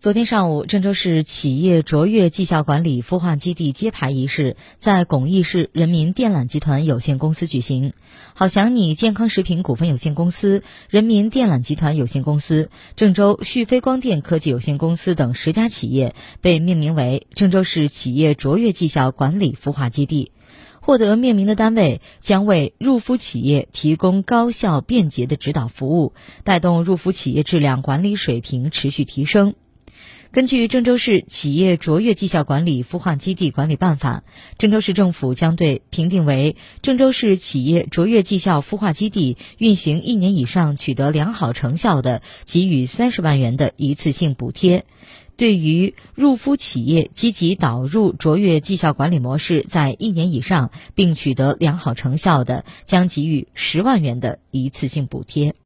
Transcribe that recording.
昨天上午，郑州市企业卓越绩效管理孵化基地揭牌仪式在巩义市人民电缆集团有限公司举行。好想你健康食品股份有限公司、人民电缆集团有限公司、郑州旭飞光电科技有限公司等十家企业被命名为郑州市企业卓越绩效管理孵化基地。获得命名的单位将为入孵企业提供高效便捷的指导服务，带动入孵企业质量管理水平持续提升。根据郑州市企业卓越绩效管理孵化基地管理办法，郑州市政府将对评定为郑州市企业卓越绩效孵化基地运行一年以上取得良好成效的，给予三十万元的一次性补贴；对于入孵企业积极导入卓越绩效管理模式在一年以上并取得良好成效的，将给予十万元的一次性补贴。